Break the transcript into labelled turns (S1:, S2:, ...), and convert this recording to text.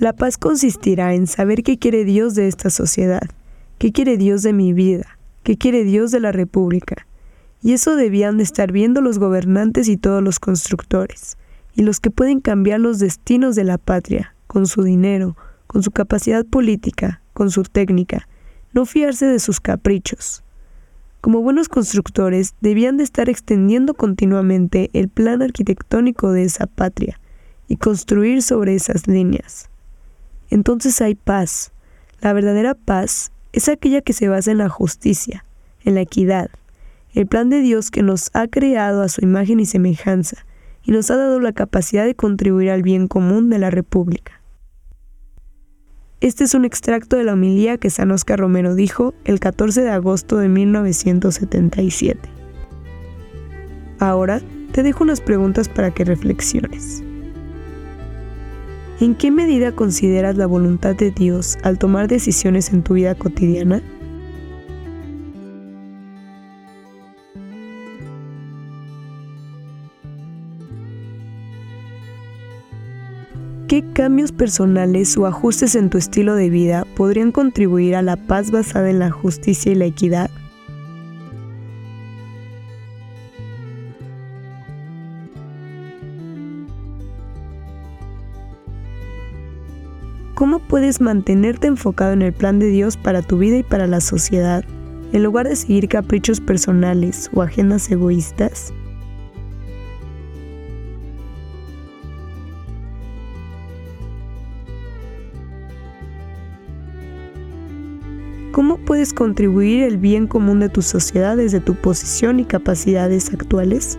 S1: La paz consistirá en saber qué quiere Dios de esta sociedad, qué quiere Dios de mi vida, qué quiere Dios de la República. Y eso debían de estar viendo los gobernantes y todos los constructores, y los que pueden cambiar los destinos de la patria, con su dinero, con su capacidad política, con su técnica, no fiarse de sus caprichos. Como buenos constructores, debían de estar extendiendo continuamente el plan arquitectónico de esa patria y construir sobre esas líneas entonces hay paz. La verdadera paz es aquella que se basa en la justicia, en la equidad, el plan de Dios que nos ha creado a su imagen y semejanza y nos ha dado la capacidad de contribuir al bien común de la República. Este es un extracto de la homilía que San Oscar Romero dijo el 14 de agosto de 1977. Ahora te dejo unas preguntas para que reflexiones. ¿En qué medida consideras la voluntad de Dios al tomar decisiones en tu vida cotidiana? ¿Qué cambios personales o ajustes en tu estilo de vida podrían contribuir a la paz basada en la justicia y la equidad? ¿Cómo puedes mantenerte enfocado en el plan de Dios para tu vida y para la sociedad, en lugar de seguir caprichos personales o agendas egoístas? ¿Cómo puedes contribuir el bien común de tu sociedad desde tu posición y capacidades actuales?